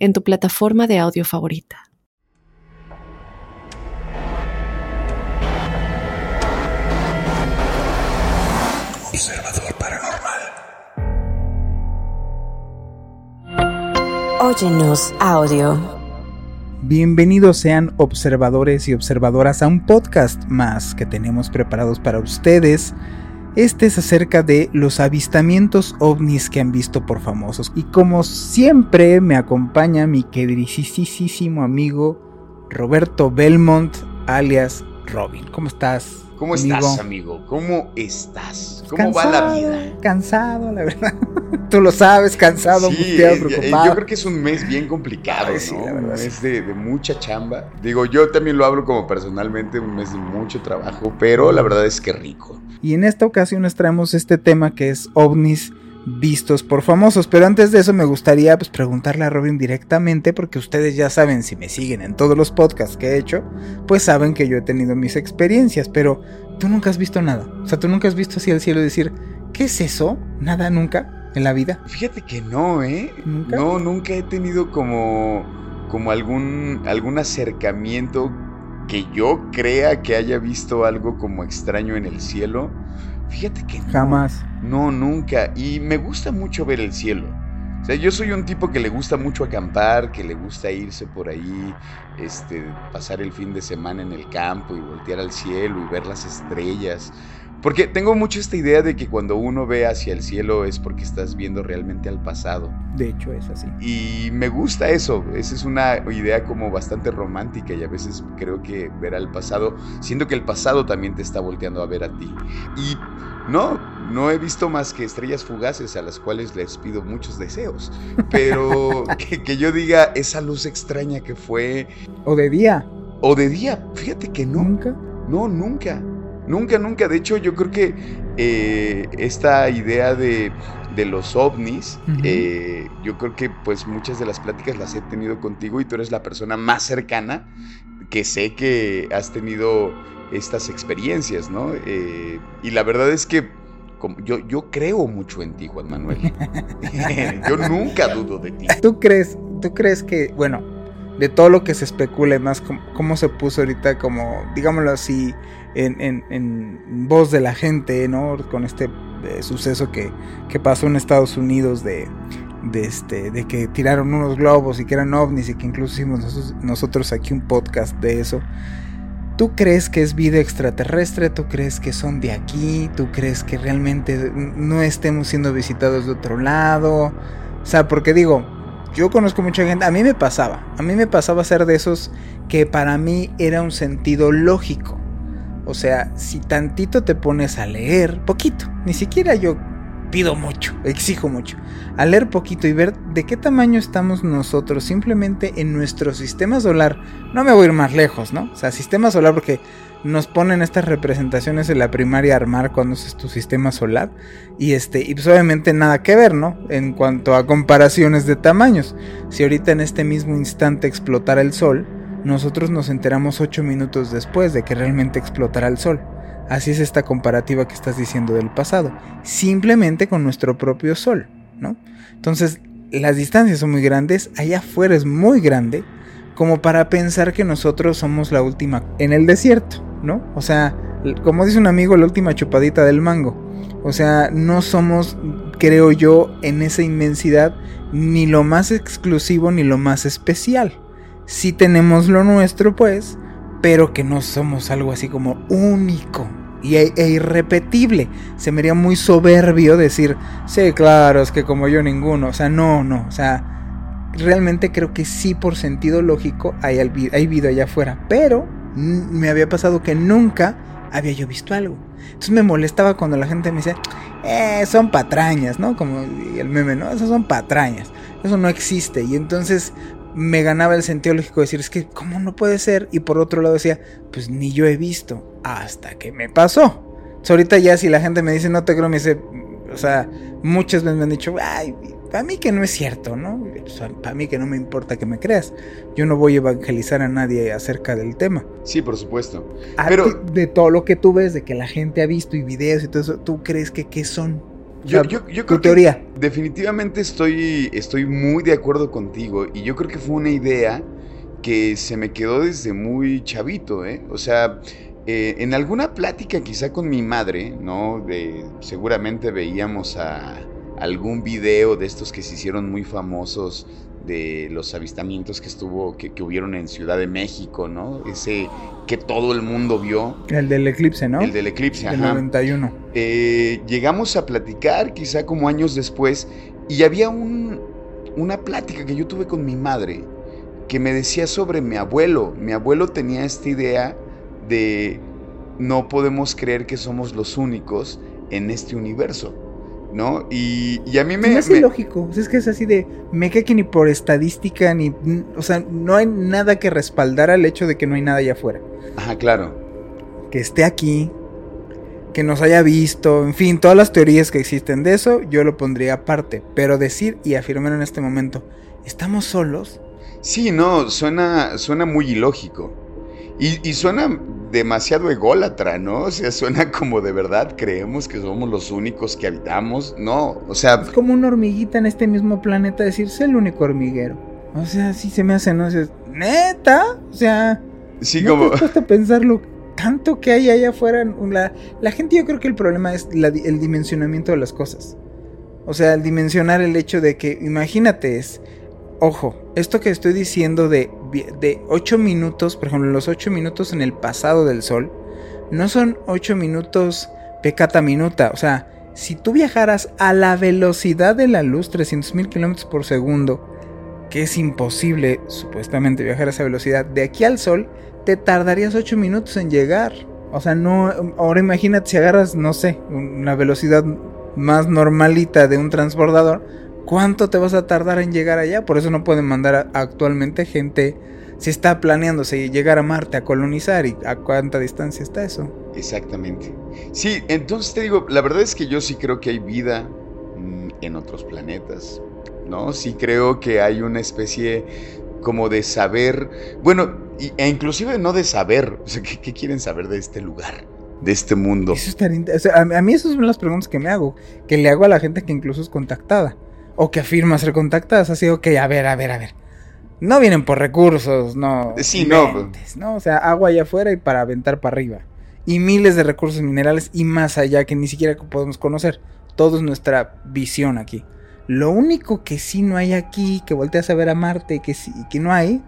en tu plataforma de audio favorita. Observador Paranormal. Óyenos audio. Bienvenidos sean observadores y observadoras a un podcast más que tenemos preparados para ustedes. Este es acerca de los avistamientos ovnis que han visto por famosos. Y como siempre me acompaña mi queridísimo amigo Roberto Belmont, alias Robin. ¿Cómo estás? ¿Cómo estás, amigo? ¿Cómo estás? ¿Cómo va la vida? Cansado, la verdad. Tú lo sabes, cansado, angustiado, preocupado. Yo creo que es un mes bien complicado, ¿no? un mes de, de, mucha chamba. Digo, yo también lo hablo como personalmente, un mes de mucho trabajo, pero la verdad es que rico. Y en esta ocasión nos traemos este tema que es ovnis vistos por famosos. Pero antes de eso me gustaría pues, preguntarle a Robin directamente, porque ustedes ya saben, si me siguen en todos los podcasts que he hecho, pues saben que yo he tenido mis experiencias, pero tú nunca has visto nada. O sea, tú nunca has visto así el cielo y decir, ¿qué es eso? Nada nunca en la vida. Fíjate que no, ¿eh? ¿Nunca? No, nunca he tenido como, como algún, algún acercamiento que yo crea que haya visto algo como extraño en el cielo. Fíjate que no. Jamás. No, nunca. Y me gusta mucho ver el cielo. O sea, yo soy un tipo que le gusta mucho acampar, que le gusta irse por ahí, este, pasar el fin de semana en el campo y voltear al cielo y ver las estrellas. Porque tengo mucho esta idea de que cuando uno ve hacia el cielo es porque estás viendo realmente al pasado. De hecho es así. Y me gusta eso. Esa es una idea como bastante romántica y a veces creo que ver al pasado, siendo que el pasado también te está volteando a ver a ti. Y no, no he visto más que estrellas fugaces a las cuales les pido muchos deseos. Pero que, que yo diga esa luz extraña que fue... O de día. O de día. Fíjate que no. Nunca. No, nunca. Nunca, nunca. De hecho, yo creo que eh, esta idea de, de los ovnis, uh -huh. eh, yo creo que pues muchas de las pláticas las he tenido contigo y tú eres la persona más cercana que sé que has tenido estas experiencias, ¿no? Eh, y la verdad es que como yo, yo creo mucho en ti, Juan Manuel. yo nunca dudo de ti. ¿Tú crees, tú crees que, bueno, de todo lo que se especula y más cómo, cómo se puso ahorita como, digámoslo así, en, en, en, voz de la gente, ¿no? Con este eh, suceso que, que, pasó en Estados Unidos de, de, este, de que tiraron unos globos y que eran ovnis y que incluso hicimos nosotros, nosotros aquí un podcast de eso. ¿Tú crees que es vida extraterrestre? ¿Tú crees que son de aquí? ¿Tú crees que realmente no estemos siendo visitados de otro lado? O sea, porque digo, yo conozco mucha gente, a mí me pasaba, a mí me pasaba ser de esos que para mí era un sentido lógico. O sea, si tantito te pones a leer, poquito, ni siquiera yo pido mucho, exijo mucho, a leer poquito y ver de qué tamaño estamos nosotros simplemente en nuestro sistema solar. No me voy a ir más lejos, ¿no? O sea, sistema solar porque nos ponen estas representaciones en la primaria armar cuando es tu sistema solar y este y pues obviamente nada que ver, ¿no? En cuanto a comparaciones de tamaños. Si ahorita en este mismo instante explotara el sol, nosotros nos enteramos 8 minutos después de que realmente explotara el sol. Así es esta comparativa que estás diciendo del pasado, simplemente con nuestro propio sol, ¿no? Entonces, las distancias son muy grandes, allá afuera es muy grande, como para pensar que nosotros somos la última en el desierto, ¿no? O sea, como dice un amigo, la última chupadita del mango. O sea, no somos, creo yo, en esa inmensidad ni lo más exclusivo ni lo más especial. Sí tenemos lo nuestro, pues, pero que no somos algo así como único y e, e irrepetible. Se me haría muy soberbio decir, sí, claro, es que como yo ninguno. O sea, no, no. O sea, realmente creo que sí, por sentido lógico, hay, hay vida allá afuera. Pero me había pasado que nunca había yo visto algo. Entonces me molestaba cuando la gente me decía, eh, son patrañas, ¿no? Como el meme, ¿no? Esas son patrañas. Eso no existe. Y entonces me ganaba el sentido lógico de decir, es que, ¿cómo no puede ser? Y por otro lado decía, pues ni yo he visto, hasta que me pasó. ahorita ya si la gente me dice, no te creo, me dice, o sea, muchas veces me han dicho, ay, para mí que no es cierto, ¿no? para mí que no me importa que me creas. Yo no voy a evangelizar a nadie acerca del tema. Sí, por supuesto. Pero de todo lo que tú ves, de que la gente ha visto y videos y todo eso, ¿tú crees que qué son? Yo, yo, yo creo teoría. definitivamente estoy, estoy muy de acuerdo contigo y yo creo que fue una idea que se me quedó desde muy chavito, ¿eh? O sea, eh, en alguna plática quizá con mi madre, ¿no? De, seguramente veíamos a algún video de estos que se hicieron muy famosos de los avistamientos que estuvo que, hubieron en Ciudad de México, ¿no? Ese que todo el mundo vio. El del eclipse, ¿no? El del eclipse, el 91. Eh, llegamos a platicar quizá como años después y había un, una plática que yo tuve con mi madre que me decía sobre mi abuelo. Mi abuelo tenía esta idea de no podemos creer que somos los únicos en este universo. ¿No? Y, a mí me... Es ilógico, es que es así de, me que ni por estadística, ni... O sea, no hay nada que respaldar al hecho de que no hay nada allá afuera. Ajá, claro. Que esté aquí, que nos haya visto, en fin, todas las teorías que existen de eso, yo lo pondría aparte. Pero decir y afirmar en este momento, ¿estamos solos? Sí, no, suena, suena muy ilógico. Y, suena demasiado ególatra, ¿no? O sea, suena como de verdad creemos que somos los únicos que habitamos. No, o sea... Es como una hormiguita en este mismo planeta decir, el único hormiguero. O sea, sí se me hace, ¿no? Es, ¿Neta? O sea... Sí, como... Te pensarlo tanto que hay allá afuera. La, la gente yo creo que el problema es el dimensionamiento de las cosas. O sea, el dimensionar el hecho de que, imagínate, es ojo, esto que estoy diciendo de, de 8 minutos, por ejemplo, los 8 minutos en el pasado del Sol, no son 8 minutos pecata minuta. O sea, si tú viajaras a la velocidad de la luz, 300.000 kilómetros por segundo, que es imposible supuestamente viajar a esa velocidad, de aquí al Sol, te tardarías 8 minutos en llegar. O sea, no. Ahora imagínate si agarras, no sé, una velocidad más normalita de un transbordador ¿Cuánto te vas a tardar en llegar allá? Por eso no pueden mandar actualmente gente. Si está planeándose llegar a Marte a colonizar y a cuánta distancia está eso. Exactamente. Sí, entonces te digo, la verdad es que yo sí creo que hay vida mm, en otros planetas. ¿No? Sí creo que hay una especie como de saber, bueno, e inclusive no de saber, o sea, ¿qué, quieren saber de este lugar? de este mundo. Eso a, mí esas son las preguntas que me hago, que le hago a la gente que incluso es contactada o que afirma ser contactadas. Así, ok, a ver, a ver, a ver. No vienen por recursos, no. Sí, no. ¿no? O sea, agua allá afuera y para aventar para arriba. Y miles de recursos minerales y más allá que ni siquiera podemos conocer. Todo es nuestra visión aquí. Lo único que sí no hay aquí, que volteas a ver a Marte y que, sí, que no hay,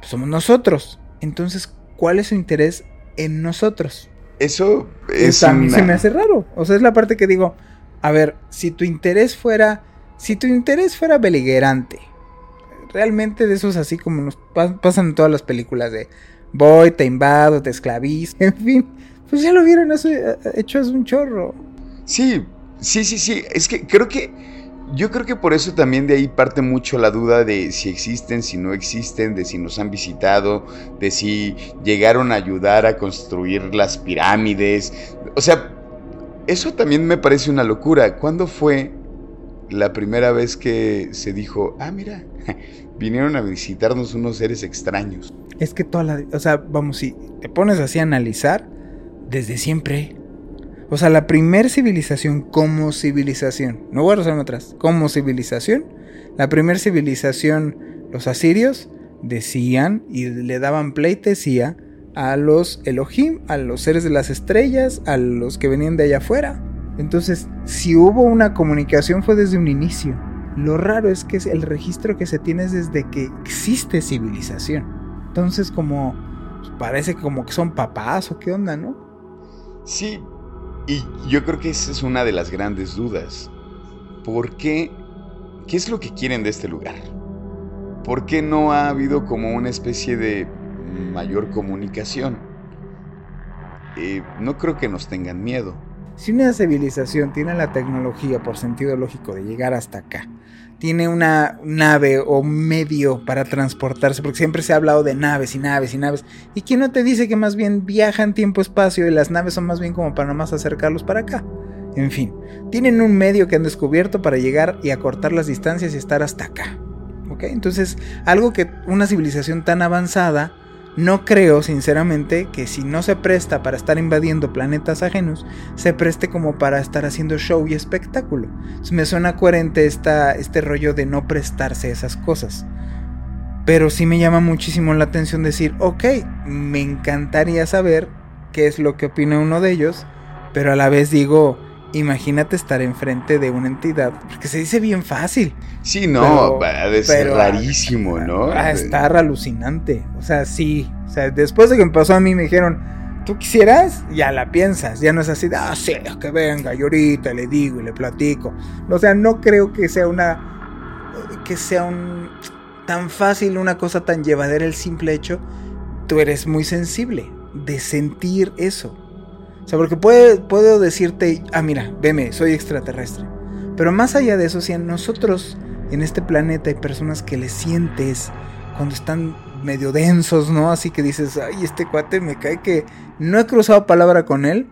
pues somos nosotros. Entonces, ¿cuál es su interés en nosotros? Eso es. a mí se me hace raro. O sea, es la parte que digo, a ver, si tu interés fuera si tu interés fuera beligerante, realmente de esos así como nos pasan en todas las películas de voy, te invado, te esclavizo, en fin, pues ya lo vieron eh, hecho es un chorro. Sí, sí, sí, sí, es que creo que yo creo que por eso también de ahí parte mucho la duda de si existen, si no existen, de si nos han visitado, de si llegaron a ayudar a construir las pirámides. O sea, eso también me parece una locura. ¿Cuándo fue la primera vez que se dijo, ah, mira, vinieron a visitarnos unos seres extraños. Es que toda la... O sea, vamos, si te pones así a analizar, desde siempre... O sea, la primer civilización como civilización, no voy a rezarme atrás, como civilización, la primer civilización, los asirios, decían y le daban pleitesía a los Elohim, a los seres de las estrellas, a los que venían de allá afuera. Entonces, si hubo una comunicación fue desde un inicio. Lo raro es que el registro que se tiene es desde que existe civilización. Entonces, como pues, parece como que son papás o qué onda, ¿no? Sí, y yo creo que esa es una de las grandes dudas. ¿Por qué? ¿Qué es lo que quieren de este lugar? ¿Por qué no ha habido como una especie de mayor comunicación? Eh, no creo que nos tengan miedo Si una civilización tiene la tecnología por sentido lógico de llegar hasta acá, tiene una nave o medio para transportarse, porque siempre se ha hablado de naves y naves y naves. ¿Y quién no te dice que más bien viajan tiempo-espacio y las naves son más bien como para nomás acercarlos para acá? En fin, tienen un medio que han descubierto para llegar y acortar las distancias y estar hasta acá. ¿Ok? Entonces, algo que una civilización tan avanzada no creo, sinceramente, que si no se presta para estar invadiendo planetas ajenos, se preste como para estar haciendo show y espectáculo. me suena coherente esta, este rollo de no prestarse esas cosas. Pero sí me llama muchísimo la atención decir, ok, me encantaría saber qué es lo que opina uno de ellos, pero a la vez digo, imagínate estar enfrente de una entidad, porque se dice bien fácil. Sí, no, a ser rarísimo, ¿no? Va a estar alucinante. O sea, sí. O sea, después de que me pasó a mí me dijeron, ¿tú quisieras? Ya la piensas. Ya no es así, ah, sí, que venga, y ahorita le digo y le platico. O sea, no creo que sea una. que sea un. tan fácil, una cosa tan llevadera el simple hecho. Tú eres muy sensible de sentir eso. O sea, porque puedo decirte, ah, mira, veme, soy extraterrestre. Pero más allá de eso, si nosotros en este planeta hay personas que le sientes cuando están medio densos, ¿no? Así que dices, ay, este cuate me cae que no he cruzado palabra con él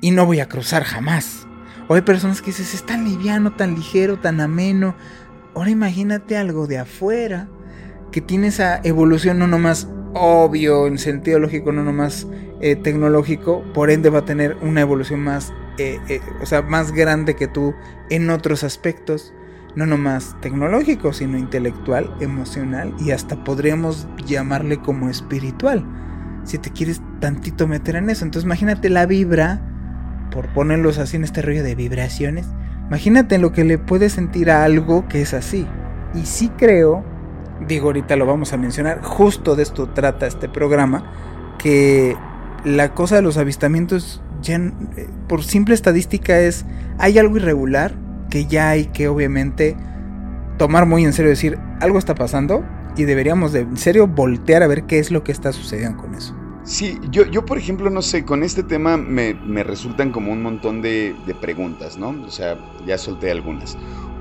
y no voy a cruzar jamás. O hay personas que dices, es tan liviano, tan ligero, tan ameno. Ahora imagínate algo de afuera que tiene esa evolución no nomás obvio, en sentido lógico, no nomás eh, tecnológico, por ende va a tener una evolución más, eh, eh, o sea, más grande que tú en otros aspectos, no nomás tecnológico, sino intelectual, emocional y hasta podríamos llamarle como espiritual, si te quieres tantito meter en eso. Entonces imagínate la vibra, por ponerlos así en este rollo de vibraciones, imagínate lo que le puede sentir a algo que es así. Y sí creo, digo ahorita lo vamos a mencionar, justo de esto trata este programa, que la cosa de los avistamientos, ya eh, por simple estadística es, hay algo irregular que ya hay que obviamente tomar muy en serio, decir, algo está pasando y deberíamos de en serio voltear a ver qué es lo que está sucediendo con eso. Sí, yo, yo por ejemplo, no sé, con este tema me, me resultan como un montón de, de, preguntas, ¿no? O sea, ya solté algunas.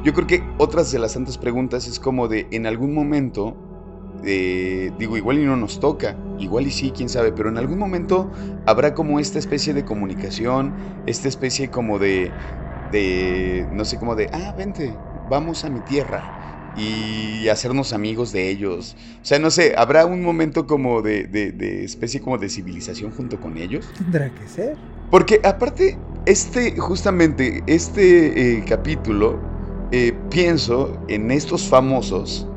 Yo creo que otras de las tantas preguntas es como de, en algún momento digo, igual y no nos toca, igual y sí, quién sabe, pero en algún momento habrá como esta especie de comunicación, esta especie como de, de, no sé, como de, ah, vente, vamos a mi tierra y hacernos amigos de ellos. O sea, no sé, habrá un momento como de, de, especie como de civilización junto con ellos. Tendrá que ser. Porque aparte, este, justamente, este eh, capítulo, eh, pienso en estos famosos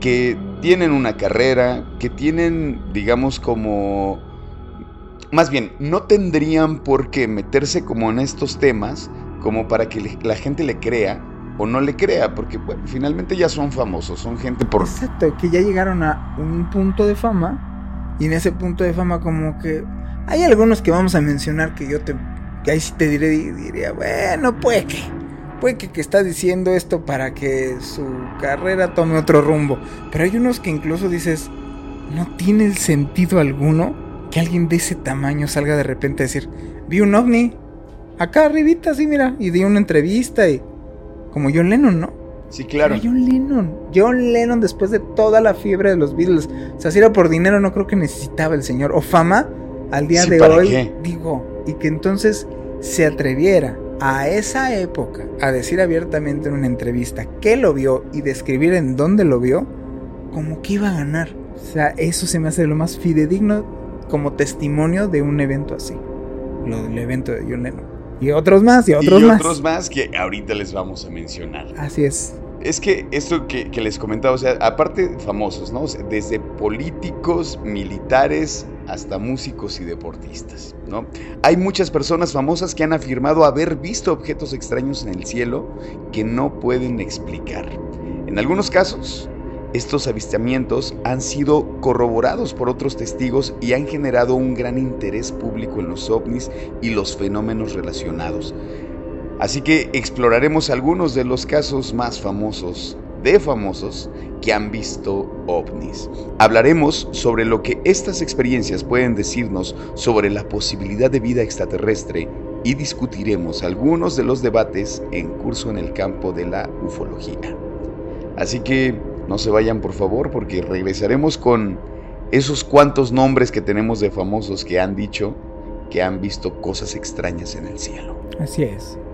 que tienen una carrera, que tienen, digamos, como... Más bien, no tendrían por qué meterse como en estos temas como para que la gente le crea o no le crea, porque finalmente ya son famosos, son gente por... Exacto, que ya llegaron a un punto de fama y en ese punto de fama como que hay algunos que vamos a mencionar que yo te... Ahí sí te diré, diría, bueno, pues que puede que, que, está diciendo esto para que su carrera tome otro rumbo. Pero hay unos que incluso dices, no tiene sentido alguno que alguien de ese tamaño salga de repente a decir, vi un ovni, acá arribita, sí, mira, y di una entrevista y... Como John Lennon, ¿no? Sí, claro. John Lennon. John Lennon después de toda la fiebre de los Beatles. O sea, si era por dinero, no creo que necesitaba el señor. O fama, al día de hoy, digo. Y que entonces se atreviera a esa época a decir abiertamente en una entrevista que lo vio y describir en dónde lo vio, como que iba a ganar. O sea, eso se me hace lo más fidedigno como testimonio de un evento así. Lo del evento de John Lennon. Y otros más, y otros más. Y otros más que ahorita les vamos a mencionar. Así es. Es que esto que, les comentaba, o sea, aparte famosos, ¿no? desde políticos, militares, hasta músicos y deportistas, ¿no? Hay muchas personas famosas que han afirmado haber visto objetos extraños en el cielo que no pueden explicar. En algunos casos, estos avistamientos han sido corroborados por otros testigos y han generado un gran interés público en los ovnis y los fenómenos relacionados. Así que exploraremos algunos de los casos más famosos de famosos que han visto ovnis. Hablaremos sobre lo que estas experiencias pueden decirnos sobre la posibilidad de vida extraterrestre y discutiremos algunos de los debates en curso en el campo de la ufología. Así que no se vayan por favor porque regresaremos con esos cuantos nombres que tenemos de famosos que han dicho que han visto cosas extrañas en el cielo. Así es.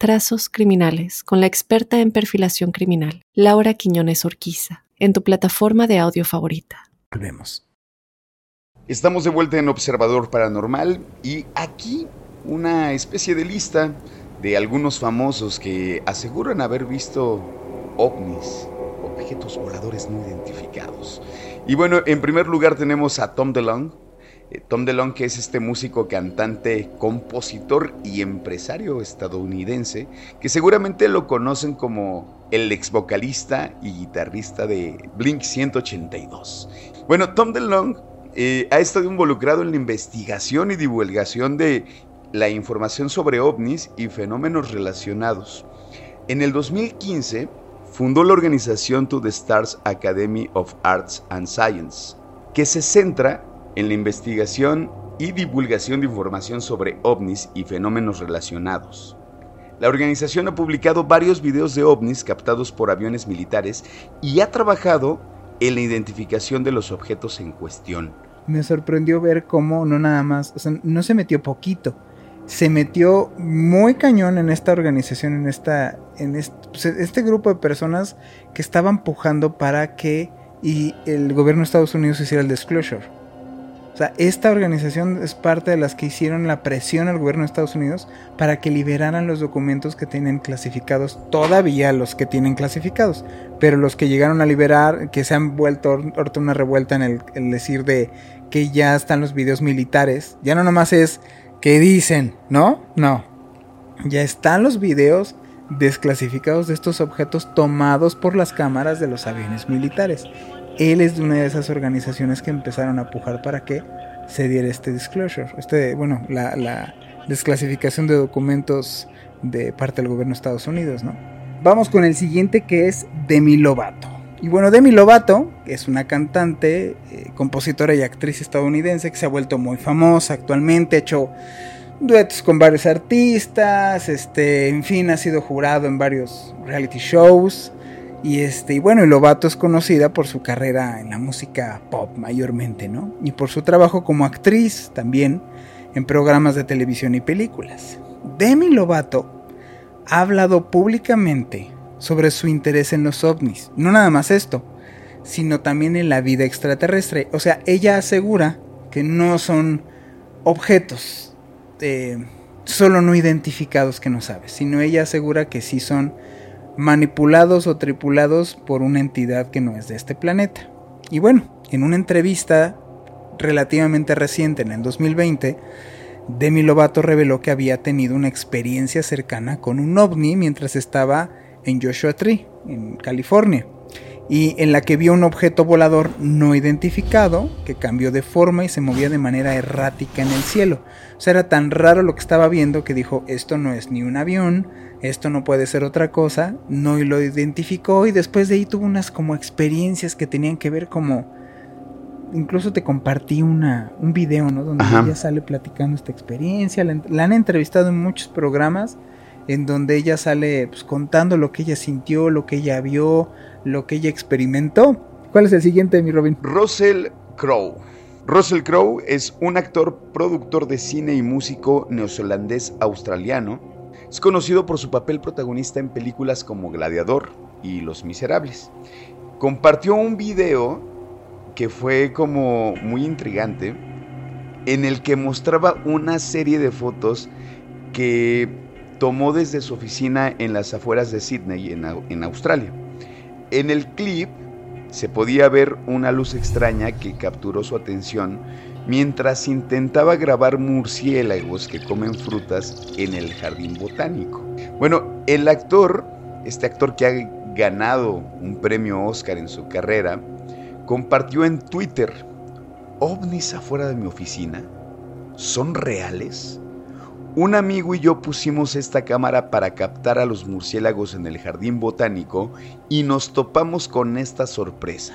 Trazos Criminales con la experta en perfilación criminal, Laura Quiñones Orquiza, en tu plataforma de audio favorita. Volvemos. Estamos de vuelta en Observador Paranormal y aquí una especie de lista de algunos famosos que aseguran haber visto ovnis, objetos voladores no identificados. Y bueno, en primer lugar tenemos a Tom DeLonge. Eh, Tom DeLonge, que es este músico, cantante, compositor y empresario estadounidense, que seguramente lo conocen como el ex vocalista y guitarrista de Blink 182. Bueno, Tom DeLonge eh, ha estado involucrado en la investigación y divulgación de la información sobre ovnis y fenómenos relacionados. En el 2015 fundó la organización To the Stars Academy of Arts and Science, que se centra en la investigación y divulgación de información sobre ovnis y fenómenos relacionados. La organización ha publicado varios videos de ovnis captados por aviones militares y ha trabajado en la identificación de los objetos en cuestión. Me sorprendió ver cómo no nada más, o sea, no se metió poquito, se metió muy cañón en esta organización, en esta, en pues, este, grupo de personas que estaban pujando para que y el gobierno de Estados Unidos hiciera el disclosure. Esta organización es parte de las que hicieron la presión al gobierno de Estados Unidos para que liberaran los documentos que tienen clasificados, todavía los que tienen clasificados, pero los que llegaron a liberar, que se han vuelto ahorita una revuelta en el, el decir de que ya están los videos militares, ya no nomás es ¿Qué dicen? ¿No? No. Ya están los videos desclasificados de estos objetos tomados por las cámaras de los aviones militares. Él es de una de esas organizaciones que empezaron a pujar para que se diera este disclosure, este, bueno, la, la desclasificación de documentos de parte del gobierno de Estados Unidos, ¿no? Vamos con el siguiente que es Demi Lovato. Y bueno, Demi Lovato es una cantante, eh, compositora y actriz estadounidense que se ha vuelto muy famosa actualmente, ha hecho duetos con varios artistas, este, en fin, ha sido jurado en varios reality shows. Y este, y bueno, y Lovato es conocida por su carrera en la música pop mayormente, ¿no? Y por su trabajo como actriz también en programas de televisión y películas. Demi Lovato ha hablado públicamente sobre su interés en los ovnis. No nada más esto, sino también en la vida extraterrestre. O sea, ella asegura que no son objetos eh, solo no identificados que no sabes, sino ella asegura que sí son manipulados o tripulados por una entidad que no es de este planeta. Y bueno, en una entrevista relativamente reciente, en el 2020, Demi Lovato reveló que había tenido una experiencia cercana con un ovni mientras estaba en Joshua Tree, en California, y en la que vio un objeto volador no identificado que cambió de forma y se movía de manera errática en el cielo. O sea, era tan raro lo que estaba viendo que dijo, esto no es ni un avión, esto no puede ser otra cosa, no lo identificó y después de ahí tuvo unas como experiencias que tenían que ver como... Incluso te compartí una, un video, ¿no? Donde ella sale platicando esta experiencia, la han entrevistado en muchos programas en donde ella sale pues, contando lo que ella sintió, lo que ella vio, lo que ella experimentó. ¿Cuál es el siguiente, mi Robin? Russell Crowe. Russell Crowe es un actor, productor de cine y músico neozelandés australiano. Es conocido por su papel protagonista en películas como Gladiador y Los Miserables. Compartió un video que fue como muy intrigante en el que mostraba una serie de fotos que tomó desde su oficina en las afueras de Sydney, en, Australia. En el clip se podía ver una luz extraña que capturó su atención mientras intentaba grabar murciélagos que comen frutas en el jardín botánico. Bueno, el actor, este actor que ha ganado un premio Oscar en su carrera, compartió en Twitter, ovnis afuera de mi oficina, ¿son reales? Un amigo y yo pusimos esta cámara para captar a los murciélagos en el jardín botánico y nos topamos con esta sorpresa.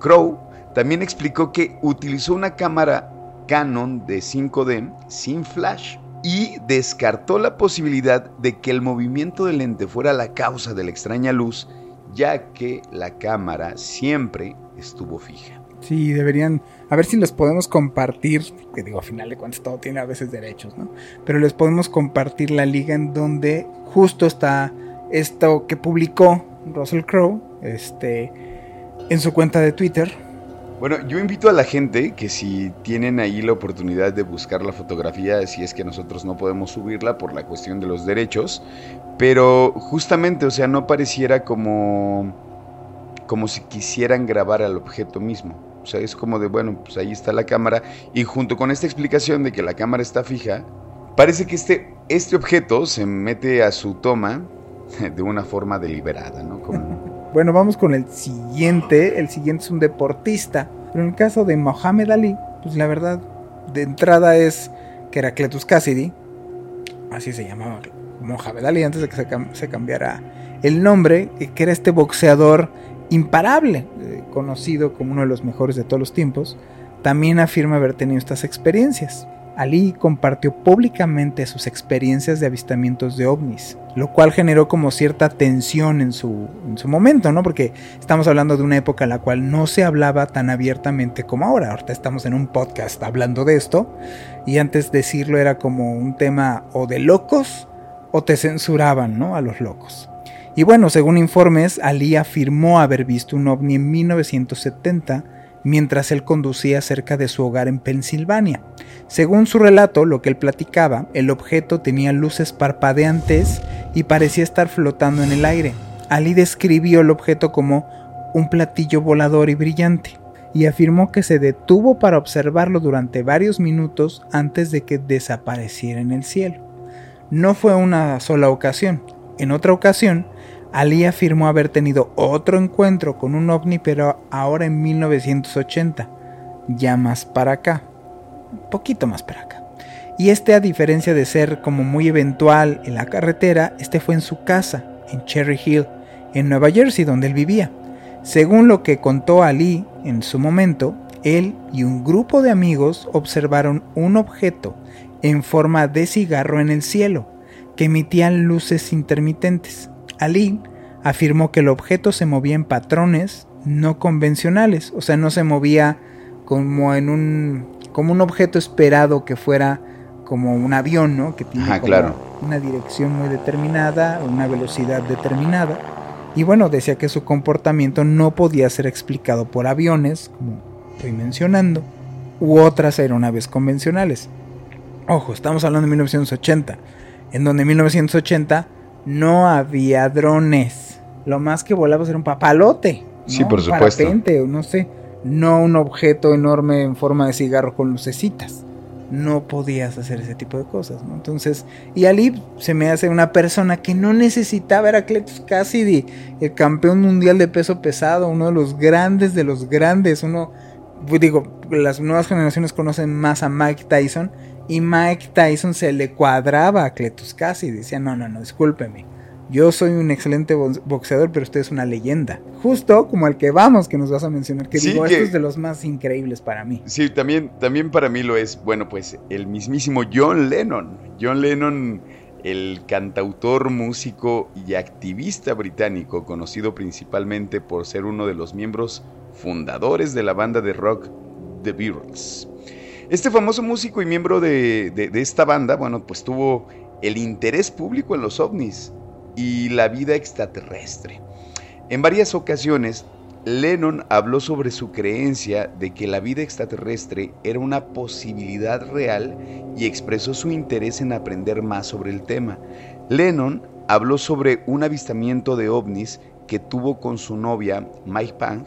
Crow también explicó que utilizó una cámara Canon de 5D sin flash y descartó la posibilidad de que el movimiento del lente fuera la causa de la extraña luz, ya que la cámara siempre estuvo fija. Sí, deberían, a ver si les podemos compartir, que digo, a final de cuentas todo tiene a veces derechos, ¿no? Pero les podemos compartir la liga en donde justo está esto que publicó Russell Crowe, este, en su cuenta de Twitter. Bueno, yo invito a la gente que si tienen ahí la oportunidad de buscar la fotografía, si es que nosotros no podemos subirla por la cuestión de los derechos, pero justamente, o sea, no pareciera como como si quisieran grabar al objeto mismo. O sea, es como de, bueno, pues ahí está la cámara y junto con esta explicación de que la cámara está fija, parece que este, este objeto se mete a su toma de una forma deliberada, ¿no? bueno, vamos con el siguiente. El siguiente es un deportista. Pero en el caso de Mohamed Ali, pues la verdad, de entrada es que era Cletus Cassidy, así se llamaba Mohamed Ali antes de que se, cambiara el nombre, que era este boxeador imparable, eh, conocido como uno de los mejores de todos los tiempos, también afirma haber tenido estas experiencias. Ali compartió públicamente sus experiencias de avistamientos de ovnis, lo cual generó como cierta tensión en su, en su momento, ¿no? Porque estamos hablando de una época en la cual no se hablaba tan abiertamente como ahora. Ahorita estamos en un podcast hablando de esto, y antes decirlo era como un tema o de locos o te censuraban, ¿no? A los locos. Y bueno, según informes, Ali afirmó haber visto un ovni en 1970 mientras él conducía cerca de su hogar en Pensilvania. Según su relato, lo que él platicaba, el objeto tenía luces parpadeantes y parecía estar flotando en el aire. Ali describió el objeto como un platillo volador y brillante, y afirmó que se detuvo para observarlo durante varios minutos antes de que desapareciera en el cielo. No fue una sola ocasión. En otra ocasión, Ali afirmó haber tenido otro encuentro con un ovni, pero ahora en 1980, ya más para acá, un poquito más para acá. Y este, a diferencia de ser como muy eventual en la carretera, este fue en su casa, en Cherry Hill, en Nueva Jersey, donde él vivía. Según lo que contó Ali en su momento, él y un grupo de amigos observaron un objeto en forma de cigarro en el cielo, que emitían luces intermitentes. Ali afirmó que el objeto se movía en patrones no convencionales, o sea, no se movía como en un como un objeto esperado que fuera como un avión, ¿no? Que tiene una dirección muy determinada, una velocidad determinada. Y bueno, decía que su comportamiento no podía ser explicado por aviones, como estoy mencionando, u otras aeronaves convencionales. Ojo, estamos hablando de 1980, en donde en 1980 no había drones. Lo más que volaba era un papalote. Sí, por supuesto. no sé. No un objeto enorme en forma de cigarro con lucecitas. No podías hacer ese tipo de cosas, ¿no? Entonces, y Ali se me hace una persona que no necesitaba, era Cletus Cassidy, el campeón mundial de peso pesado, uno de los grandes de los grandes, uno, pues digo, las nuevas generaciones conocen más a Mike Tyson, y Mike Tyson se le cuadraba a Cletus Cassidy. Decía, no, no, no, discúlpeme. Yo soy un excelente boxeador, pero usted es una leyenda. Justo como el que vamos, que nos vas a mencionar. Que digo, esto es de los más increíbles para mí. Sí, también, también para mí lo es. Bueno, pues el mismísimo John Lennon. John Lennon, el cantautor, músico y activista británico, conocido principalmente por ser uno de los miembros fundadores de la banda de rock The Beatles. Este famoso músico y miembro de, esta banda, bueno, pues tuvo el interés público en los ovnis y la vida extraterrestre. En varias ocasiones, Lennon habló sobre su creencia de que la vida extraterrestre era una posibilidad real y expresó su interés en aprender más sobre el tema. Lennon habló sobre un avistamiento de ovnis que tuvo con su novia Mike Pang,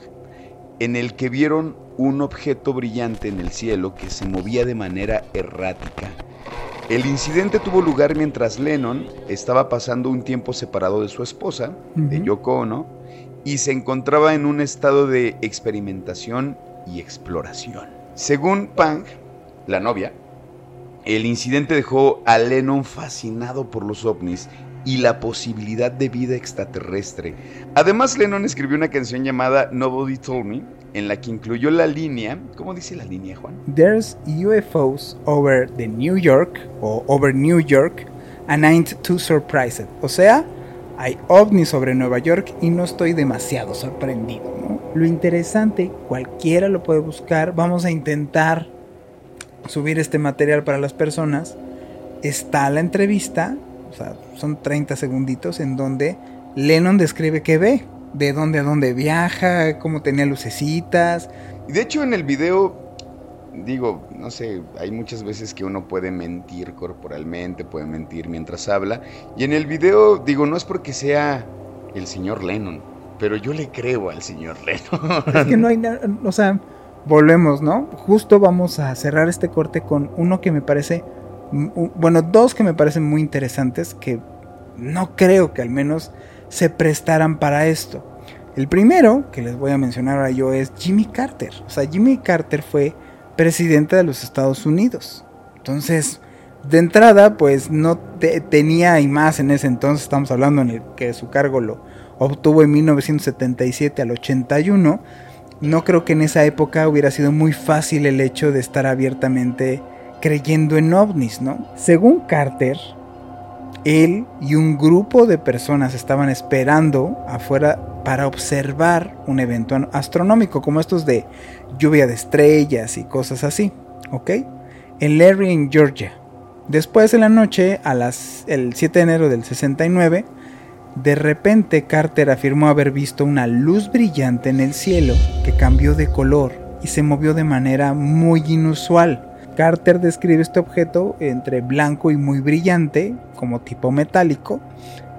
en el que vieron un objeto brillante en el cielo que se movía de manera errática. El incidente tuvo lugar mientras Lennon estaba pasando un tiempo separado de su esposa, de Yoko Ono, y se encontraba en un estado de experimentación y exploración. Según Pang, la novia, el incidente dejó a Lennon fascinado por los ovnis y la posibilidad de vida extraterrestre. Además, Lennon escribió una canción llamada Nobody Told Me, en la que incluyó la línea, ¿cómo dice la línea, Juan? There's UFOs over the New York o over New York and ain't too surprised. O sea, hay ovnis sobre Nueva York y no estoy demasiado sorprendido. Lo interesante, cualquiera lo puede buscar, vamos a intentar subir este material para las personas. Está la entrevista, o sea, son 30 segunditos en donde Lennon describe qué ve, de dónde a dónde viaja, cómo tenía lucecitas. Y de hecho en el video, digo, no sé, hay muchas veces que uno puede mentir corporalmente, puede mentir mientras habla. Y en el video, digo, no es porque sea el señor Lennon, pero yo le creo al señor Lennon. Es que no hay nada, o sea, volvemos, ¿no? Justo vamos a cerrar este corte con uno que me parece, bueno, dos que me parecen muy interesantes, que no creo que al menos se prestaran para esto. El primero que les voy a mencionar ahora yo es Jimmy Carter. O sea, Jimmy Carter fue presidente de los Estados Unidos. Entonces, de entrada, pues no tenía y más en ese entonces, estamos hablando en el que su cargo lo obtuvo en 1977 al 81. No creo que en esa época hubiera sido muy fácil el hecho de estar abiertamente creyendo en ovnis, ¿no? Según Carter, él y un grupo de personas estaban esperando afuera para observar un evento astronómico, como estos de lluvia de estrellas y cosas así, ¿ok? En Larry, en Georgia. Después en la noche, a las, el 7 de enero del 69, de repente Carter afirmó haber visto una luz brillante en el cielo que cambió de color y se movió de manera muy inusual. Carter describe este objeto entre blanco y muy brillante, como tipo metálico,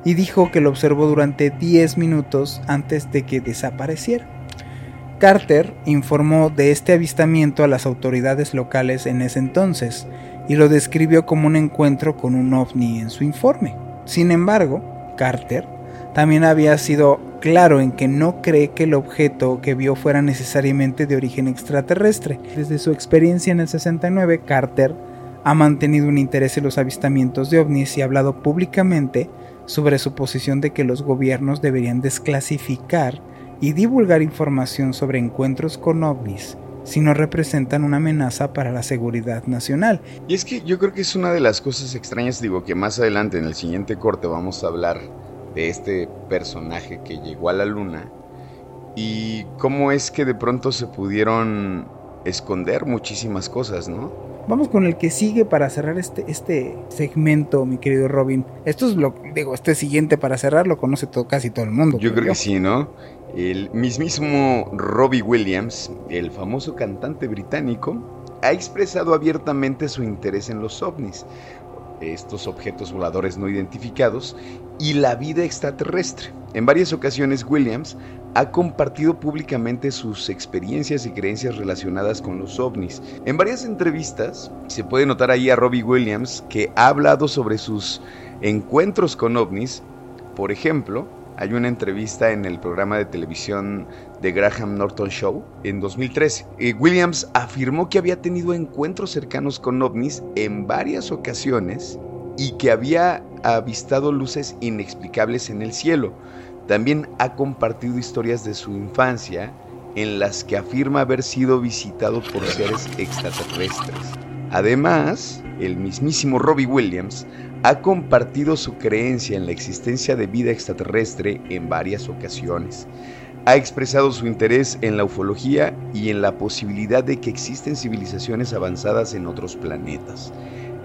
y dijo que lo observó durante 10 minutos antes de que desapareciera. Carter informó de este avistamiento a las autoridades locales en ese entonces y lo describió como un encuentro con un ovni en su informe. Sin embargo, Carter también había sido claro en que no cree que el objeto que vio fuera necesariamente de origen extraterrestre. Desde su experiencia en el 69, Carter ha mantenido un interés en los avistamientos de ovnis y ha hablado públicamente sobre su posición de que los gobiernos deberían desclasificar y divulgar información sobre encuentros con ovnis si no representan una amenaza para la seguridad nacional. Y es que yo creo que es una de las cosas extrañas, digo que más adelante en el siguiente corte vamos a hablar de este personaje que llegó a la luna y cómo es que de pronto se pudieron esconder muchísimas cosas, ¿no? Vamos con el que sigue para cerrar este, este segmento, mi querido Robin. Esto es lo digo, este siguiente para cerrar lo conoce todo, casi todo el mundo. Yo creo que sí, ¿no? El mismísimo Robbie Williams, el famoso cantante británico, ha expresado abiertamente su interés en los ovnis estos objetos voladores no identificados y la vida extraterrestre. En varias ocasiones Williams ha compartido públicamente sus experiencias y creencias relacionadas con los ovnis. En varias entrevistas se puede notar ahí a Robbie Williams que ha hablado sobre sus encuentros con ovnis. Por ejemplo, hay una entrevista en el programa de televisión de Graham Norton Show en 2013. Eh, Williams afirmó que había tenido encuentros cercanos con ovnis en varias ocasiones y que había avistado luces inexplicables en el cielo. También ha compartido historias de su infancia en las que afirma haber sido visitado por seres extraterrestres. Además, el mismísimo Robbie Williams ha compartido su creencia en la existencia de vida extraterrestre en varias ocasiones. Ha expresado su interés en la ufología y en la posibilidad de que existen civilizaciones avanzadas en otros planetas.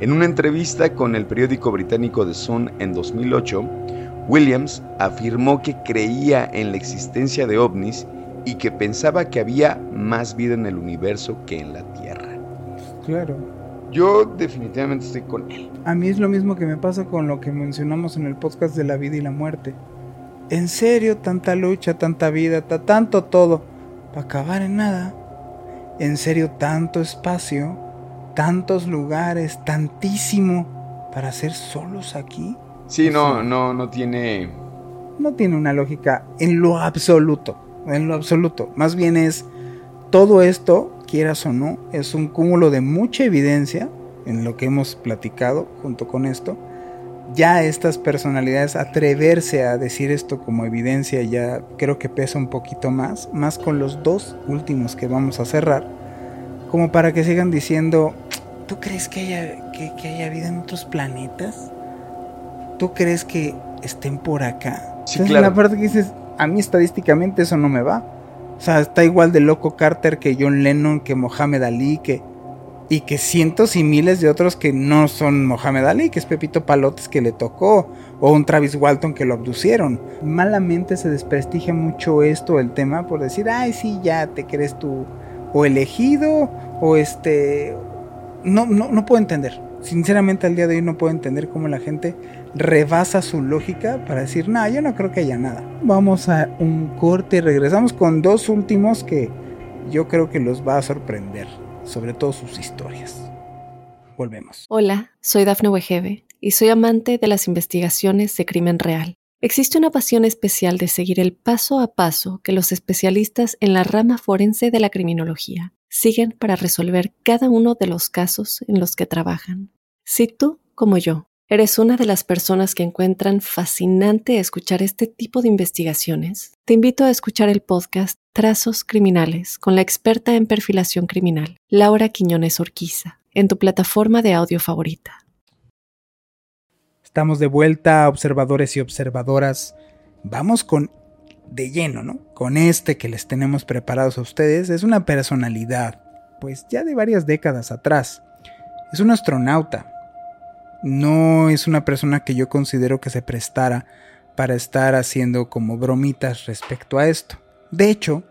En una entrevista con el periódico británico The Sun en 2008, Williams afirmó que creía en la existencia de ovnis y que pensaba que había más vida en el universo que en la Tierra. Claro. Yo definitivamente estoy con él. A mí es lo mismo que me pasa con lo que mencionamos en el podcast de la vida y la muerte. En serio, tanta lucha, tanta vida, tanto todo, para acabar en nada. En serio, tanto espacio, tantos lugares, tantísimo. para ser solos aquí. Sí, no, no, no tiene. No tiene una lógica en lo absoluto. En lo absoluto. Más bien es todo esto, quieras o no, es un cúmulo de mucha evidencia en lo que hemos platicado junto con esto. Ya estas personalidades atreverse a decir esto como evidencia ya creo que pesa un poquito más, más con los dos últimos que vamos a cerrar, como para que sigan diciendo, ¿tú crees que haya, que, haya vida en otros planetas? ¿Tú crees que estén por acá? Sí, claro. La parte que dices, a mí estadísticamente eso no me va. O sea, está igual de loco Carter que John Lennon, que Mohamed Ali, que y que cientos y miles de otros que no son Mohamed Ali, que es Pepito Palotes que le tocó, o un Travis Walton que lo abducieron. Malamente se desprestigia mucho esto, el tema, por decir, ay, sí, ya te crees tú o elegido, o este... No, no, no puedo entender. Sinceramente al día de hoy no puedo entender cómo la gente rebasa su lógica para decir, no, yo no creo que haya nada. Vamos a un corte y regresamos con dos últimos que yo creo que los va a sorprender sobre todo sus historias. Volvemos. Hola, soy Dafne Wegebe y soy amante de las investigaciones de crimen real. Existe una pasión especial de seguir el paso a paso que los especialistas en la rama forense de la criminología siguen para resolver cada uno de los casos en los que trabajan. Si tú, como yo, ¿Eres una de las personas que encuentran fascinante escuchar este tipo de investigaciones? Te invito a escuchar el podcast Trazos Criminales con la experta en perfilación criminal, Laura Quiñones Orquiza, en tu plataforma de audio favorita. Estamos de vuelta, observadores y observadoras. Vamos con de lleno, ¿no? Con este que les tenemos preparados a ustedes. Es una personalidad, pues ya de varias décadas atrás. Es un astronauta, no es una persona que yo considero que se prestara para estar haciendo como bromitas respecto a esto. De hecho,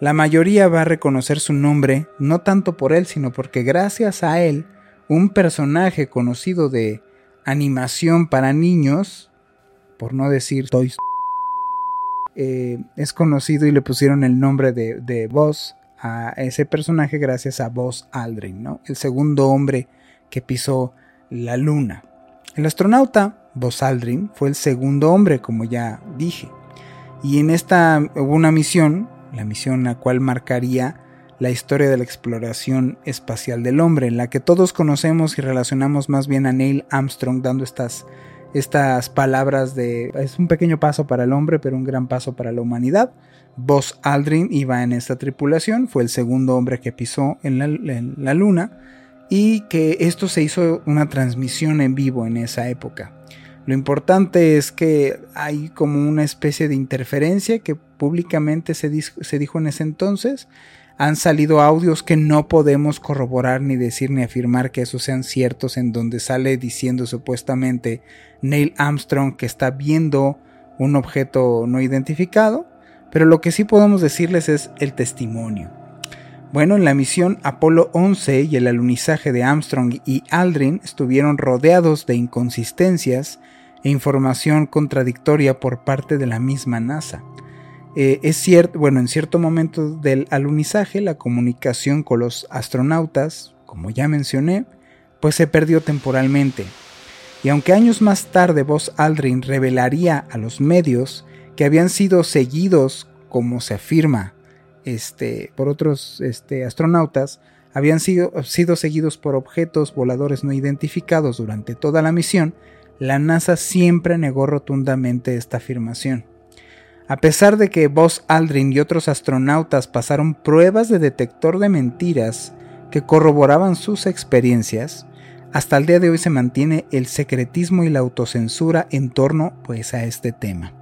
la mayoría va a reconocer su nombre no tanto por él, sino porque gracias a él, un personaje conocido de animación para niños, por no decir Toys, eh, es conocido y le pusieron el nombre de, de Buzz a ese personaje gracias a Buzz Aldrin, ¿no? el segundo hombre que pisó la Luna. El astronauta Buzz Aldrin fue el segundo hombre, como ya dije, y en esta hubo una misión, la misión la cual marcaría la historia de la exploración espacial del hombre, en la que todos conocemos y relacionamos más bien a Neil Armstrong dando estas, estas palabras de es un pequeño paso para el hombre, pero un gran paso para la humanidad. Buzz Aldrin iba en esta tripulación, fue el segundo hombre que pisó en la, en la luna y que esto se hizo una transmisión en vivo en esa época. Lo importante es que hay como una especie de interferencia que públicamente se, dijo en ese entonces. Han salido audios que no podemos corroborar ni decir ni afirmar que esos sean ciertos en donde sale diciendo supuestamente Neil Armstrong que está viendo un objeto no identificado, pero lo que sí podemos decirles es el testimonio. Bueno, en la misión Apolo 11 y el alunizaje de Armstrong y Aldrin estuvieron rodeados de inconsistencias e información contradictoria por parte de la misma NASA. Eh, es cierto, bueno, en cierto momento del alunizaje la comunicación con los astronautas, como ya mencioné, pues se perdió temporalmente. Y aunque años más tarde Buzz Aldrin revelaría a los medios que habían sido seguidos, como se afirma, este, por otros este, astronautas habían sido, sido seguidos por objetos voladores no identificados durante toda la misión, la NASA siempre negó rotundamente esta afirmación. A pesar de que Buzz Aldrin y otros astronautas pasaron pruebas de detector de mentiras que corroboraban sus experiencias, hasta el día de hoy se mantiene el secretismo y la autocensura en torno pues a este tema.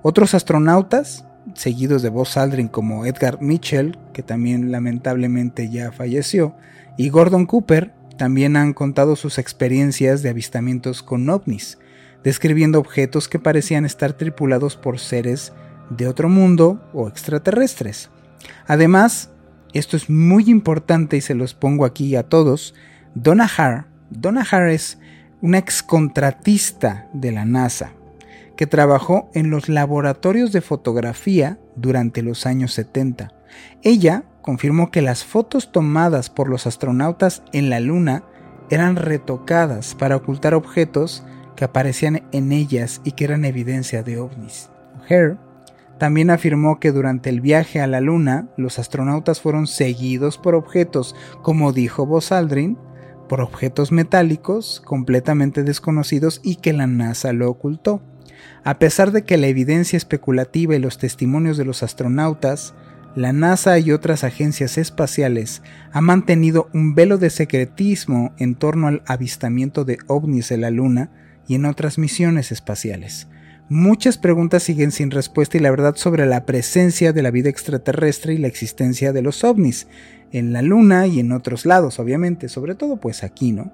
Otros astronautas seguidos de Buzz Aldrin como Edgar Mitchell, que también lamentablemente ya falleció, y Gordon Cooper, también han contado sus experiencias de avistamientos con ovnis, describiendo objetos que parecían estar tripulados por seres de otro mundo o extraterrestres. Además, esto es muy importante y se los pongo aquí a todos, Donna Hart, Donna Hart es una excontratista de la NASA, que trabajó en los laboratorios de fotografía durante los años 70. Ella confirmó que las fotos tomadas por los astronautas en la Luna eran retocadas para ocultar objetos que aparecían en ellas y que eran evidencia de ovnis. Hare también afirmó que durante el viaje a la Luna los astronautas fueron seguidos por objetos, como dijo Buzz Aldrin, por objetos metálicos completamente desconocidos y que la NASA lo ocultó. A pesar de que la evidencia especulativa y los testimonios de los astronautas, la NASA y otras agencias espaciales han mantenido un velo de secretismo en torno al avistamiento de ovnis en la Luna y en otras misiones espaciales. Muchas preguntas siguen sin respuesta y la verdad sobre la presencia de la vida extraterrestre y la existencia de los ovnis en la Luna y en otros lados, obviamente, sobre todo pues aquí, ¿no?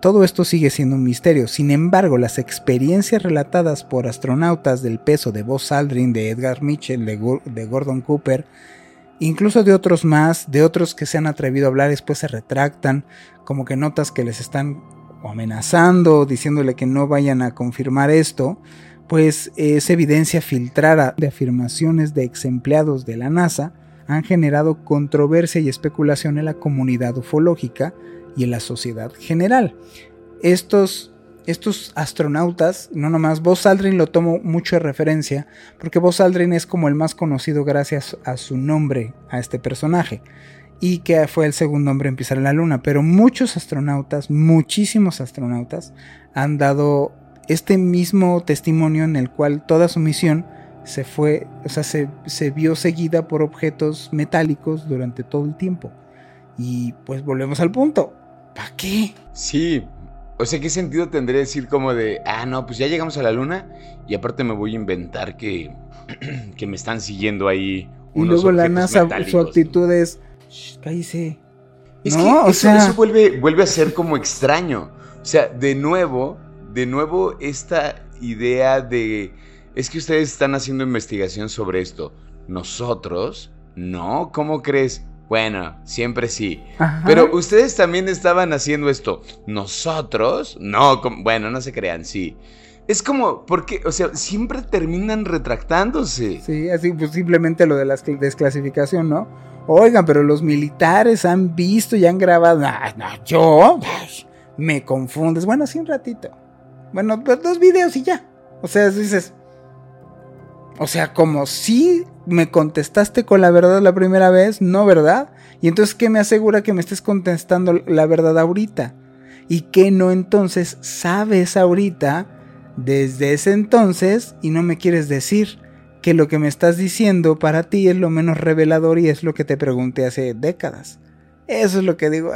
Todo esto sigue siendo un misterio. Sin embargo, las experiencias relatadas por astronautas del peso de Buzz Aldrin, de Edgar Mitchell, de, Gordon Cooper, incluso de otros más, de otros que se han atrevido a hablar, después se retractan, como que notas que les están amenazando, diciéndole que no vayan a confirmar esto, pues esa evidencia filtrada de afirmaciones de ex empleados de la NASA han generado controversia y especulación en la comunidad ufológica y en la sociedad general. Estos, estos astronautas, no nomás, Buzz Aldrin lo tomo mucho de referencia, porque Buzz Aldrin es como el más conocido gracias a su nombre, a este personaje, y que fue el segundo hombre en pisar la luna, pero muchos astronautas, muchísimos astronautas, han dado este mismo testimonio en el cual toda su misión se fue, o sea, se, se, vio seguida por objetos metálicos durante todo el tiempo. Y pues volvemos al punto. ¿Para qué? Sí. O sea, ¿qué sentido tendría decir como de, ah, no, pues ya llegamos a la luna y aparte me voy a inventar que, que me están siguiendo ahí. y luego la NASA, su actitud es, cállese. Es que o sea... eso vuelve, vuelve a ser como extraño. O sea, de nuevo, de nuevo esta idea de, es que ustedes están haciendo investigación sobre esto. Nosotros, no, ¿cómo crees? Bueno, siempre sí. Pero ustedes también estaban haciendo esto. Nosotros, no, bueno, no se crean, sí. Es como, porque, o sea, siempre terminan retractándose. Sí, así pues simplemente lo de la desclasificación, ¿no? Oigan, pero los militares han visto y han grabado. No, no, yo me confundes. Bueno, así un ratito. Bueno, dos videos y ya. O sea, dices. O sea, como si me contestaste con la verdad la primera vez, no, ¿verdad? Y entonces, ¿qué me asegura que me estés contestando la verdad ahorita? Y que no entonces sabes ahorita, desde ese entonces, y no me quieres decir que lo que me estás diciendo para ti es lo menos revelador y es lo que te pregunté hace décadas. Eso es lo que digo.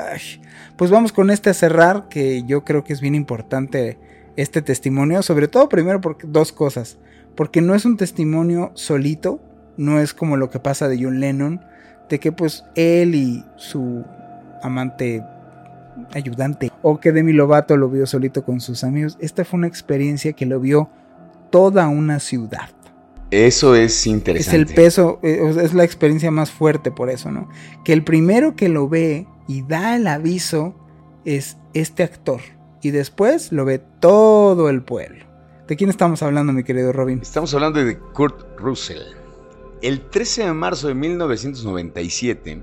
Pues vamos con este a cerrar, que yo creo que es bien importante este testimonio, sobre todo primero por dos cosas, porque no es un testimonio solito, no es como lo que pasa de John Lennon, de que pues él y su amante ayudante, o que Demi Lovato lo vio solito con sus amigos, esta fue una experiencia que lo vio toda una ciudad. Eso es interesante. Es el peso, eh, es la experiencia más fuerte por eso, ¿no? Que el primero que lo ve y da el aviso es este actor, y después lo ve todo el pueblo. ¿De quién estamos hablando, mi querido Robin? Estamos hablando de Kurt Russell. El 13 de marzo de 1997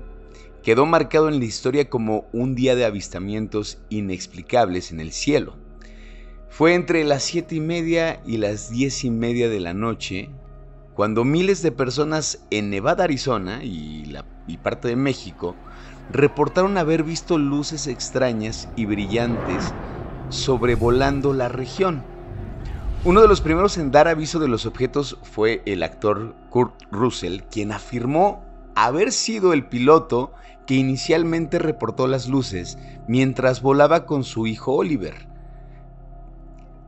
quedó marcado en la historia como un día de avistamientos inexplicables en el cielo. Fue entre las 7 y media y las 10 y media de la noche cuando miles de personas en Nevada, Arizona y, y parte de México reportaron haber visto luces extrañas y brillantes sobrevolando la región. Uno de los primeros en dar aviso de los objetos fue el actor Kurt Russell, quien afirmó haber sido el piloto que inicialmente reportó las luces mientras volaba con su hijo Oliver.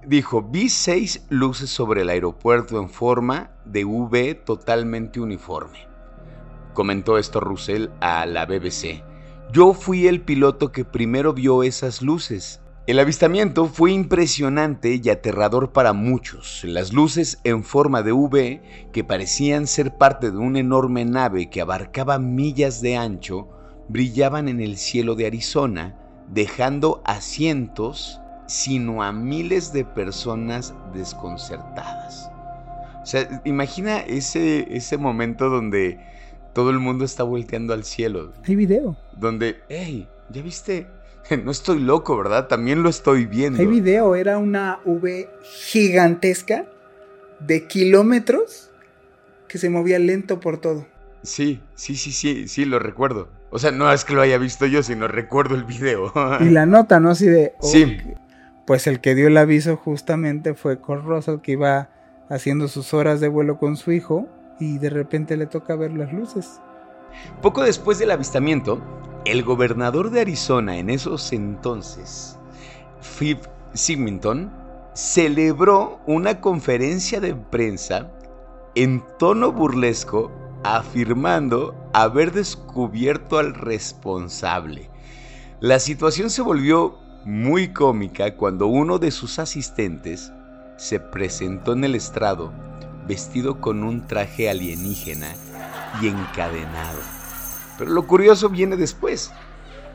Dijo, vi seis luces sobre el aeropuerto en forma de V totalmente uniforme. Comentó esto Russell a la BBC. Yo fui el piloto que primero vio esas luces. El avistamiento fue impresionante y aterrador para muchos. Las luces en forma de V, que parecían ser parte de una enorme nave que abarcaba millas de ancho, brillaban en el cielo de Arizona, dejando a cientos, sino a miles de personas desconcertadas. O sea, imagina ese, ese momento donde todo el mundo está volteando al cielo. Hay video. Donde, hey, ¿ya viste? No estoy loco, ¿verdad? También lo estoy viendo. Hay video, era una V gigantesca de kilómetros que se movía lento por todo. Sí, sí, sí, sí, sí, lo recuerdo. O sea, no es que lo haya visto yo, sino recuerdo el video. y la nota, ¿no? Así de... sí. Pues el que dio el aviso justamente fue Russell, que iba haciendo sus horas de vuelo con su hijo y de repente le toca ver las luces. Poco después del avistamiento, el gobernador de Arizona en esos entonces, Phil Symington, celebró una conferencia de prensa en tono burlesco afirmando haber descubierto al responsable. La situación se volvió muy cómica cuando uno de sus asistentes se presentó en el estrado vestido con un traje alienígena y encadenado. Pero lo curioso viene después,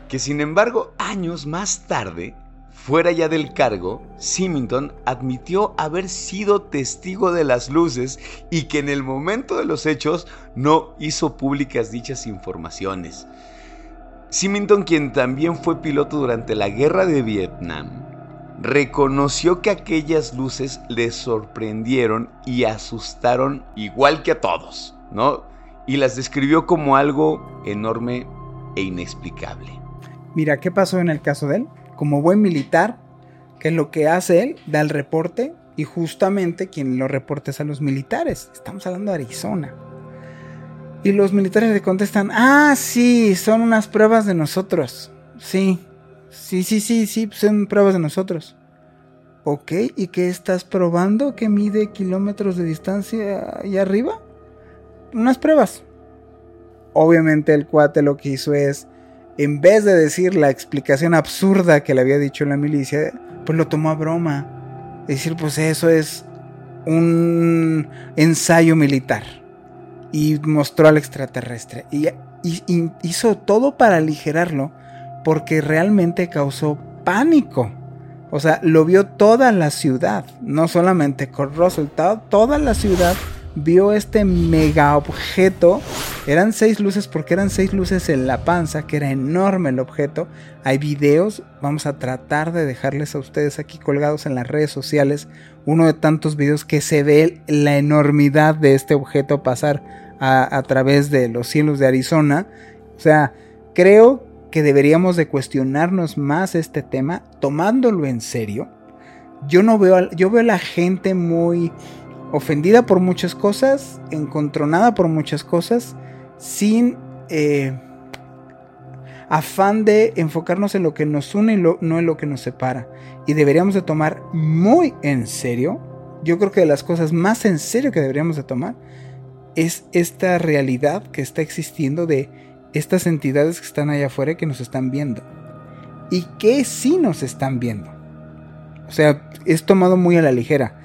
que sin embargo años más tarde, fuera ya del cargo, Symington admitió haber sido testigo de las luces y que en el momento de los hechos no hizo públicas dichas informaciones. Symington, quien también fue piloto durante la guerra de Vietnam, reconoció que aquellas luces le sorprendieron y asustaron igual que a todos, ¿no? y las describió como algo enorme e inexplicable. Mira, ¿qué pasó en el caso de él? Como buen militar, ¿qué es lo que hace él? Da el reporte y justamente quien lo reporta es a los militares. Estamos hablando de Arizona. Y los militares le contestan, ah, sí, son unas pruebas de nosotros. Sí, sí, sí, sí, sí, son pruebas de nosotros. Ok, ¿y qué estás probando que mide kilómetros de distancia allá arriba? unas pruebas. Obviamente el cuate lo que hizo es, en vez de decir la explicación absurda que le había dicho la milicia, pues lo tomó a broma. Decir, pues eso es un ensayo militar. Y mostró al extraterrestre. Y, hizo todo para aligerarlo porque realmente causó pánico. O sea, lo vio toda la ciudad, no solamente con Russell, toda la ciudad vio este mega objeto. Eran seis luces porque eran seis luces en la panza, que era enorme el objeto. Hay videos, vamos a tratar de dejarles a ustedes aquí colgados en las redes sociales uno de tantos videos que se ve la enormidad de este objeto pasar a, través de los cielos de Arizona. O sea, creo que deberíamos de cuestionarnos más este tema tomándolo en serio. Yo no veo, yo veo a la gente muy ofendida por muchas cosas, encontronada por muchas cosas, sin eh, afán de enfocarnos en lo que nos une y no en lo que nos separa. Y deberíamos de tomar muy en serio, yo creo que de las cosas más en serio que deberíamos de tomar, es esta realidad que está existiendo de estas entidades que están allá afuera y que nos están viendo. Y que sí nos están viendo. O sea, es tomado muy a la ligera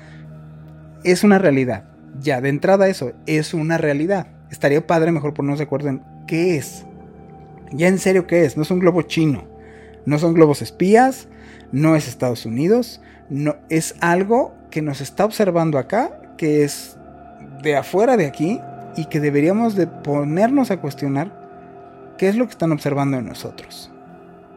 es una realidad. Ya, de entrada eso, es una realidad. Estaría padre mejor ponernos de acuerdo en qué es. Ya en serio, ¿qué es? No es un globo chino. No son globos espías. No es Estados Unidos. No, es algo que nos está observando acá, que es de afuera de aquí y que deberíamos de ponernos a cuestionar qué es lo que están observando en nosotros.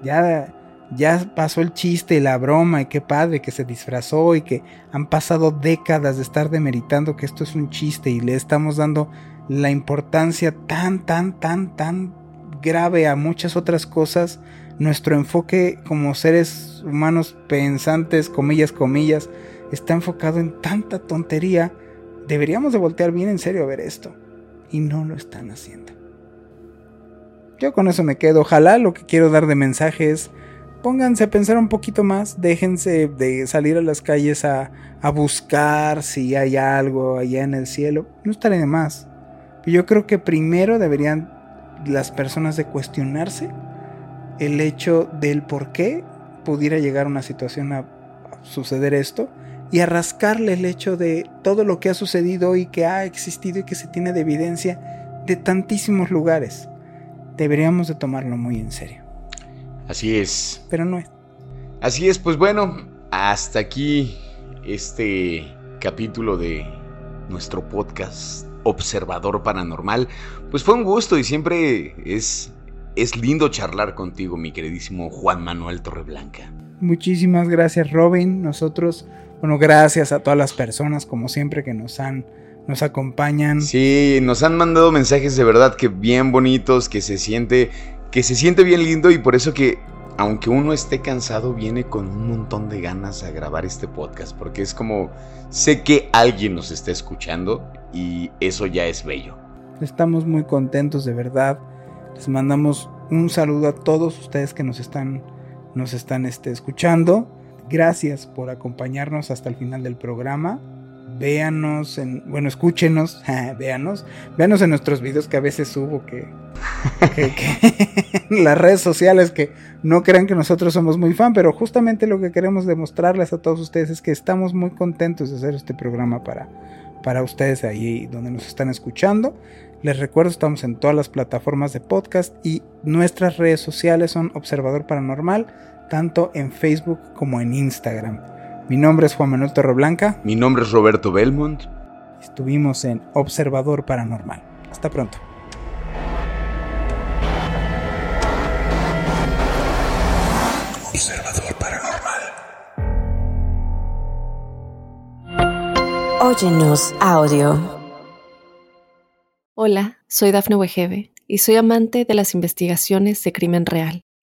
Ya ya pasó el chiste y la broma y qué padre que se disfrazó y que han pasado décadas de estar demeritando que esto es un chiste y le estamos dando la importancia tan, tan, tan, tan grave a muchas otras cosas. Nuestro enfoque como seres humanos pensantes, comillas, comillas, está enfocado en tanta tontería. Deberíamos de voltear bien en serio a ver esto. Y no lo están haciendo. Yo con eso me quedo. Ojalá lo que quiero dar de mensaje es pónganse a pensar un poquito más, déjense de salir a las calles a, buscar si hay algo allá en el cielo, no estaría de más. Yo creo que primero deberían las personas de cuestionarse el hecho del por qué pudiera llegar una situación a suceder esto y a rascarle el hecho de todo lo que ha sucedido y que ha existido y que se tiene de evidencia de tantísimos lugares. Deberíamos de tomarlo muy en serio. Así es. Pero no es. Así es, pues bueno, hasta aquí este capítulo de nuestro podcast Observador Paranormal. Pues fue un gusto y siempre es es lindo charlar contigo, mi queridísimo Juan Manuel Torreblanca. Muchísimas gracias, Robin. Nosotros, bueno, gracias a todas las personas, como siempre, que nos han nos acompañan. Sí, nos han mandado mensajes de verdad que bien bonitos, que se siente que se siente bien lindo y por eso que aunque uno esté cansado viene con un montón de ganas a grabar este podcast porque es como sé que alguien nos está escuchando y eso ya es bello. Estamos muy contentos de verdad. Les mandamos un saludo a todos ustedes que nos están nos están este, escuchando. Gracias por acompañarnos hasta el final del programa véanos en, bueno, escúchenos, véanos, véanos en nuestros videos que a veces subo que, en las redes sociales que no crean que nosotros somos muy fan, pero justamente lo que queremos demostrarles a todos ustedes es que estamos muy contentos de hacer este programa para, para ustedes ahí donde nos están escuchando. Les recuerdo, estamos en todas las plataformas de podcast y nuestras redes sociales son Observador Paranormal, tanto en Facebook como en Instagram. Mi nombre es Juan Manuel Torreblanca. Mi nombre es Roberto Belmont. Estuvimos en Observador Paranormal. Hasta pronto. Observador Paranormal. Óyenos audio. Hola, soy Dafne Wegebe y soy amante de las investigaciones de crimen real.